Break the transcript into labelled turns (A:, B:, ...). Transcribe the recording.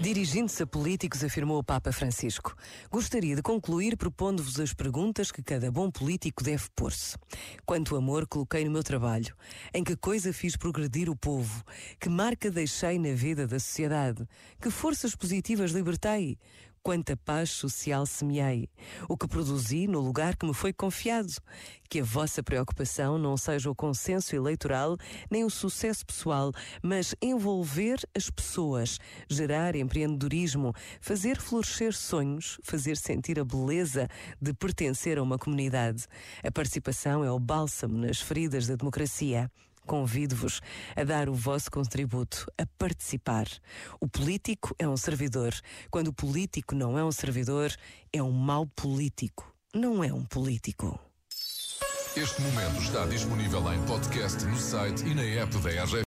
A: Dirigindo-se a políticos, afirmou o Papa Francisco: Gostaria de concluir propondo-vos as perguntas que cada bom político deve pôr-se. Quanto amor coloquei no meu trabalho? Em que coisa fiz progredir o povo? Que marca deixei na vida da sociedade? Que forças positivas libertei? Quanta paz social semeei, o que produzi no lugar que me foi confiado. Que a vossa preocupação não seja o consenso eleitoral nem o sucesso pessoal, mas envolver as pessoas, gerar empreendedorismo, fazer florescer sonhos, fazer sentir a beleza de pertencer a uma comunidade. A participação é o bálsamo nas feridas da democracia. Convido-vos a dar o vosso contributo, a participar. O político é um servidor. Quando o político não é um servidor, é um mau político. Não é um político.
B: Este momento está disponível em podcast no site e na app da RGF.